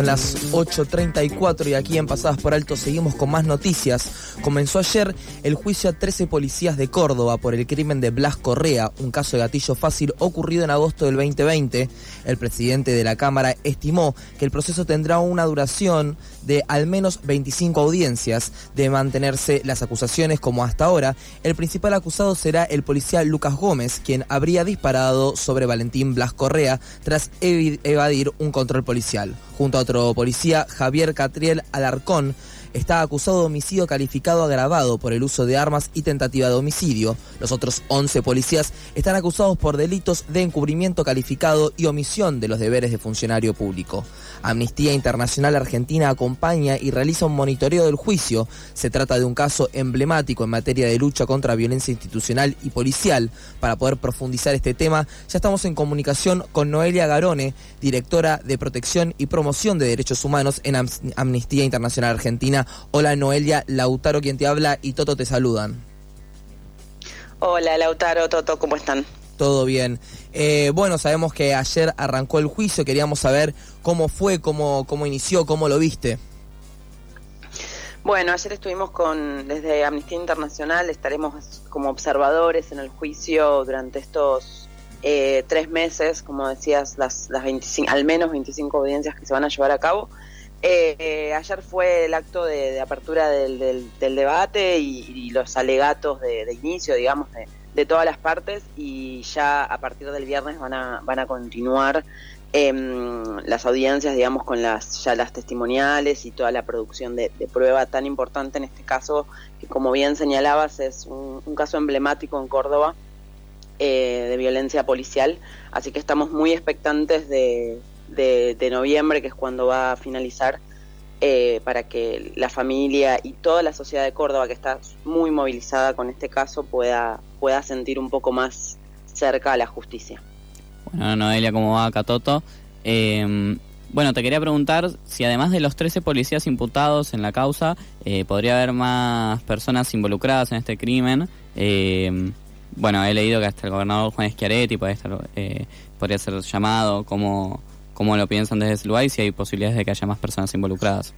Son las 8.34 y aquí en Pasadas por Alto seguimos con más noticias. Comenzó ayer el juicio a 13 policías de Córdoba por el crimen de Blas Correa, un caso de gatillo fácil ocurrido en agosto del 2020. El presidente de la Cámara estimó que el proceso tendrá una duración de al menos 25 audiencias. De mantenerse las acusaciones como hasta ahora, el principal acusado será el policía Lucas Gómez, quien habría disparado sobre Valentín Blas Correa tras evadir un control policial. Junto a otro policía, Javier Catriel Alarcón, está acusado de homicidio calificado agravado por el uso de armas y tentativa de homicidio. Los otros 11 policías están acusados por delitos de encubrimiento calificado y omisión de los deberes de funcionario público. Amnistía Internacional Argentina acompaña y realiza un monitoreo del juicio. Se trata de un caso emblemático en materia de lucha contra violencia institucional y policial. Para poder profundizar este tema, ya estamos en comunicación con Noelia Garone, directora de Protección y Promoción de Derechos Humanos en Amnistía Internacional Argentina Hola Noelia, Lautaro quien te habla y Toto te saludan. Hola Lautaro, Toto, ¿cómo están? Todo bien. Eh, bueno, sabemos que ayer arrancó el juicio, queríamos saber cómo fue, cómo, cómo inició, cómo lo viste. Bueno, ayer estuvimos con, desde Amnistía Internacional, estaremos como observadores en el juicio durante estos eh, tres meses, como decías, las, las 25, al menos 25 audiencias que se van a llevar a cabo. Eh, ayer fue el acto de, apertura del, debate y, los alegatos de, inicio, digamos, de, todas las partes y ya a partir del viernes van a, van a continuar em, las audiencias, digamos, con las ya las testimoniales y toda la producción de, prueba tan importante en este caso, que como bien señalabas es un, caso emblemático en Córdoba eh, de violencia policial, así que estamos muy expectantes de de, noviembre, que es cuando va a finalizar, eh, para que la familia y toda la sociedad de Córdoba, que está muy movilizada con este caso, pueda, pueda sentir un poco más cerca a la justicia. Bueno, Noelia, ¿cómo va Catoto? Eh, bueno, te quería preguntar si además de los 13 policías imputados en la causa, eh, podría haber más personas involucradas en este crimen. Eh, bueno, he leído que hasta el gobernador Juan Schiaretti puede estar, podría ser llamado como cómo lo piensan desde ese y si hay posibilidades de que haya más personas involucradas.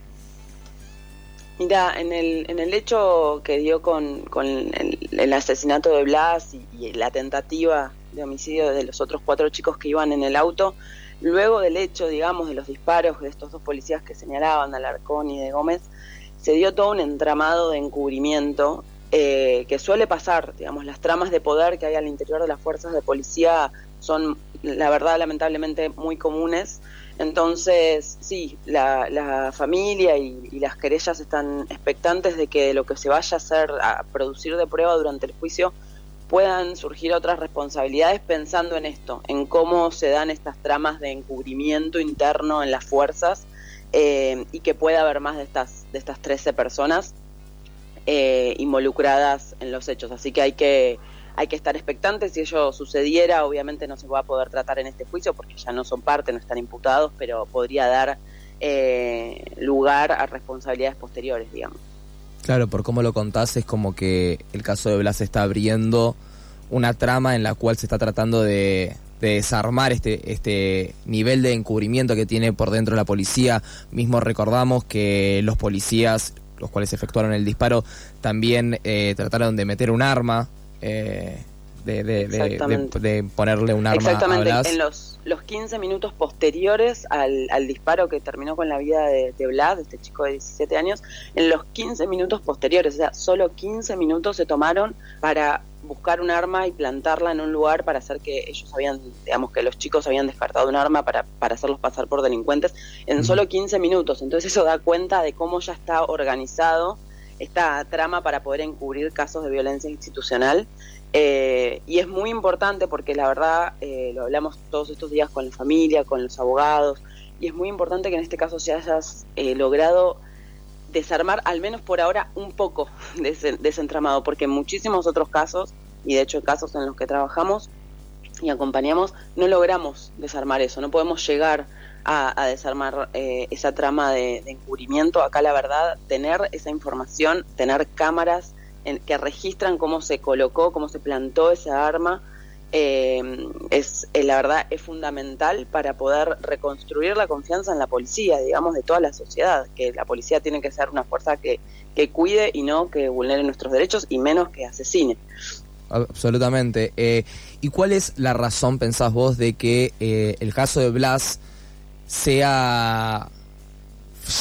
Mira, en el, en el hecho que dio con, con el, asesinato de Blas y, la tentativa de homicidio de los otros cuatro chicos que iban en el auto, luego del hecho, digamos, de los disparos de estos dos policías que señalaban, Alarcón y de Gómez, se dio todo un entramado de encubrimiento eh, que suele pasar, digamos, las tramas de poder que hay al interior de las fuerzas de policía son, la verdad, lamentablemente muy comunes. Entonces, sí, la, familia y, las querellas están expectantes de que lo que se vaya a hacer, a producir de prueba durante el juicio, puedan surgir otras responsabilidades pensando en esto, en cómo se dan estas tramas de encubrimiento interno en las fuerzas eh, y que pueda haber más de estas, de estas 13 personas eh, involucradas en los hechos. Así que hay que hay que estar expectantes. Si ello sucediera, obviamente no se va a poder tratar en este juicio porque ya no son parte, no están imputados, pero podría dar eh, lugar a responsabilidades posteriores, digamos. Claro, por cómo lo contás, es como que el caso de Blas está abriendo una trama en la cual se está tratando de, desarmar este, este nivel de encubrimiento que tiene por dentro la policía. Mismo recordamos que los policías, los cuales efectuaron el disparo, también eh, trataron de meter un arma eh, de, de, ponerle un arma Exactamente, en los, los 15 minutos posteriores al, disparo que terminó con la vida de, de Blas, este chico de 17 años, en los 15 minutos posteriores, o sea, solo 15 minutos se tomaron para buscar un arma y plantarla en un lugar para hacer que ellos habían, digamos que los chicos habían descartado un arma para, para hacerlos pasar por delincuentes en solo 15 minutos. Entonces eso da cuenta de cómo ya está organizado esta trama para poder encubrir casos de violencia institucional. Eh, y es muy importante porque la verdad eh, lo hablamos todos estos días con la familia, con los abogados, y es muy importante que en este caso se hayas eh, logrado desarmar, al menos por ahora, un poco de ese, entramado, porque en muchísimos otros casos, y de hecho casos en los que trabajamos, y acompañamos, no logramos desarmar eso, no podemos llegar a, desarmar eh, esa trama de, encubrimiento. Acá la verdad, tener esa información, tener cámaras en, que registran cómo se colocó, cómo se plantó esa arma, eh, es eh, la verdad es fundamental para poder reconstruir la confianza en la policía, digamos, de toda la sociedad, que la policía tiene que ser una fuerza que, que cuide y no que vulnere nuestros derechos y menos que asesine. Absolutamente. Eh, ¿Y cuál es la razón, pensás vos, de que el caso de Blas sea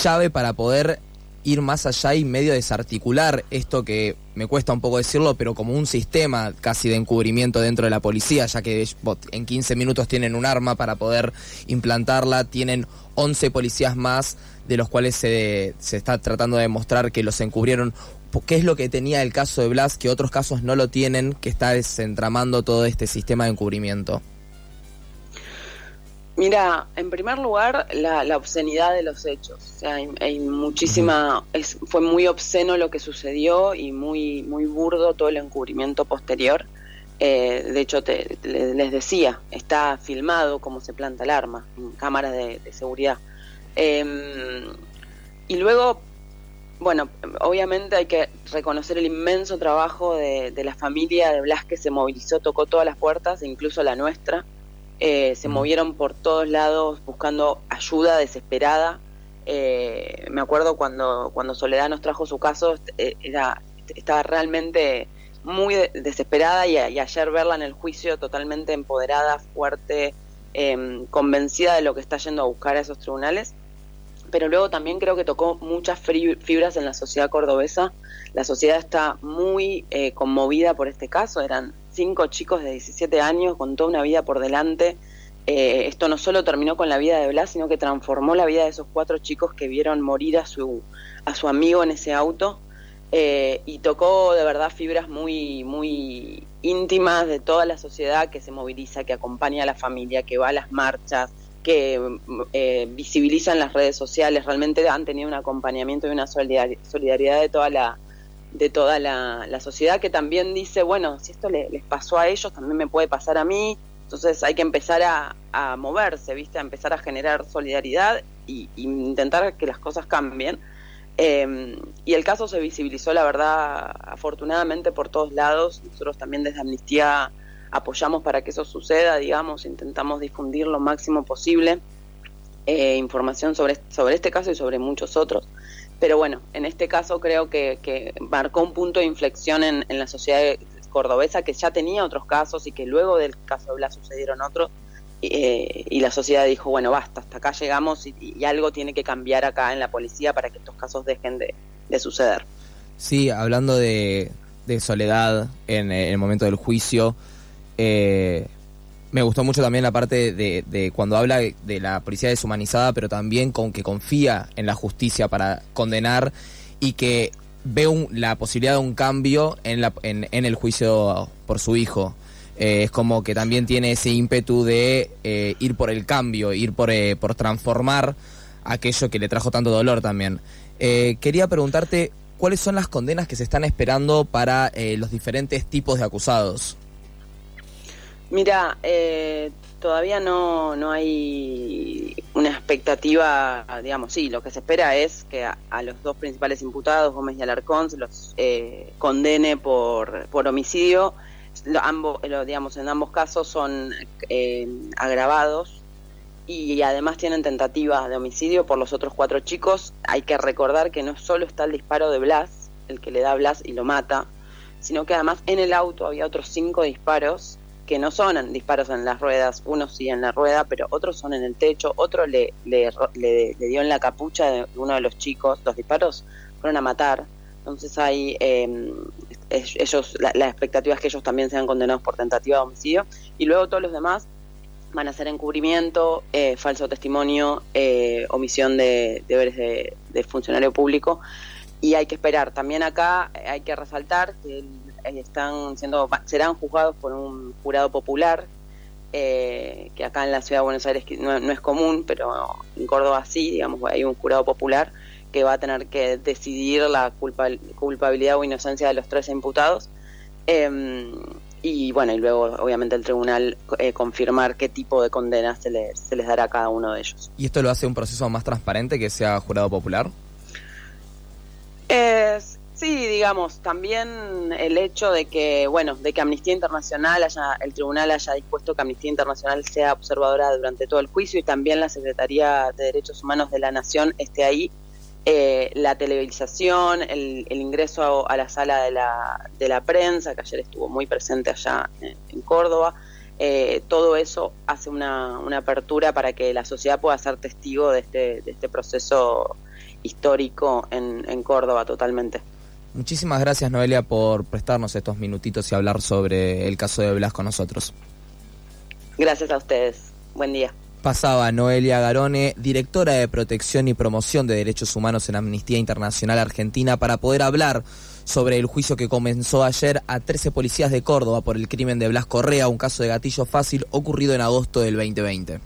llave para poder ir más allá y medio desarticular esto que me cuesta un poco decirlo, pero como un sistema casi de encubrimiento dentro de la policía, ya que en 15 minutos tienen un arma para poder implantarla, tienen 11 policías más, de los cuales se, se está tratando de demostrar que los encubrieron qué es lo que tenía el caso de Blas que otros casos no lo tienen, que está desentramando todo este sistema de encubrimiento? Mira, en primer lugar, la, obscenidad de los hechos. O sea, hay, muchísima. fue muy obsceno lo que sucedió y muy, muy burdo todo el encubrimiento posterior. Eh, de hecho, te, les decía, está filmado cómo se planta el arma en cámaras de, seguridad. Em, y luego, bueno, obviamente hay que reconocer el inmenso trabajo de, la familia de Blas que se movilizó, tocó todas las puertas, incluso la nuestra. Eh, se movieron por todos lados buscando ayuda desesperada. Eh, me acuerdo cuando, cuando Soledad nos trajo su caso, eh, era, estaba realmente muy desesperada y, y, ayer verla en el juicio totalmente empoderada, fuerte, em, convencida de lo que está yendo a buscar a esos tribunales pero luego también creo que tocó muchas fibras en la sociedad cordobesa. La sociedad está muy eh, conmovida por este caso. Eran cinco chicos de 17 años con toda una vida por delante. Eh, esto no solo terminó con la vida de Blas, sino que transformó la vida de esos cuatro chicos que vieron morir a su, a su amigo en ese auto. Eh, y tocó de verdad fibras muy, muy íntimas de toda la sociedad que se moviliza, que acompaña a la familia, que va a las marchas, que eh, visibilizan las redes sociales, realmente han tenido un acompañamiento y una solidaridad de toda la de toda la, sociedad que también dice, bueno, si esto les pasó a ellos, también me puede pasar a mí, entonces hay que empezar a, moverse, ¿viste? A empezar a generar solidaridad y, intentar que las cosas cambien. Eh, y el caso se visibilizó, la verdad, afortunadamente por todos lados. Nosotros también desde Amnistía apoyamos para que eso suceda, digamos, intentamos difundir lo máximo posible eh, información sobre, sobre este caso y sobre muchos otros. Pero bueno, en este caso creo que, marcó un punto de inflexión en, la sociedad cordobesa que ya tenía otros casos y que luego del caso de Blas sucedieron otros. Eh, y la sociedad dijo, bueno, basta, hasta acá llegamos y, algo tiene que cambiar acá en la policía para que estos casos dejen de, suceder. Sí, hablando de, soledad en el momento del juicio, eh, me gustó mucho también la parte de, cuando habla de la policía deshumanizada, pero también con que confía en la justicia para condenar y que ve la posibilidad de un cambio en, el juicio por su hijo. Eh, es como que también tiene ese ímpetu de eh, ir por el cambio, ir por, por transformar aquello que le trajo tanto dolor también. quería preguntarte cuáles son las condenas que se están esperando para los diferentes tipos de acusados. Mira, eh, todavía no, no hay una expectativa, digamos, sí, lo que se espera es que a, los dos principales imputados, Gómez y Alarcón, se los eh, condene por, por homicidio. ambos, digamos, en ambos casos son eh, agravados y además tienen tentativa de homicidio por los otros cuatro chicos. Hay que recordar que no solo está el disparo de Blas, el que le da a Blas y lo mata, sino que además en el auto había otros cinco disparos que no son disparos en las ruedas, uno sí en la rueda, pero otros son en el techo, otro le, le, dio en la capucha de uno de los chicos, los disparos fueron a matar, entonces hay em, ellos, la, expectativa es que ellos también sean condenados por tentativa de homicidio, y luego todos los demás van a ser encubrimiento, eh, falso testimonio, eh, omisión de deberes de, funcionario público, y hay que esperar. También acá hay que resaltar que el eh, están siendo serán juzgados por un jurado popular eh, que acá en la ciudad de Buenos Aires no, es común pero en Córdoba sí digamos hay un jurado popular que va a tener que decidir la culpa, culpabilidad o inocencia de los tres imputados em, y bueno, y luego obviamente el tribunal eh, confirmar qué tipo de condena se les, se les dará a cada uno de ellos. ¿Y esto lo hace un proceso más transparente que sea jurado popular? Sí, digamos, también el hecho de que, bueno, de que Amnistía Internacional haya, el tribunal haya dispuesto que Amnistía Internacional sea observadora durante todo el juicio y también la Secretaría de Derechos Humanos de la Nación esté ahí, eh, la televisación, el, ingreso a, la sala de la, de la prensa, que ayer estuvo muy presente allá en, Córdoba, eh, todo eso hace una, una, apertura para que la sociedad pueda ser testigo de este, de este proceso histórico en, en Córdoba totalmente. Muchísimas gracias Noelia por prestarnos estos minutitos y hablar sobre el caso de Blas con nosotros. Gracias a ustedes. Buen día. Pasaba Noelia Garone, directora de Protección y Promoción de Derechos Humanos en Amnistía Internacional Argentina, para poder hablar sobre el juicio que comenzó ayer a 13 policías de Córdoba por el crimen de Blas Correa, un caso de gatillo fácil ocurrido en agosto del 2020.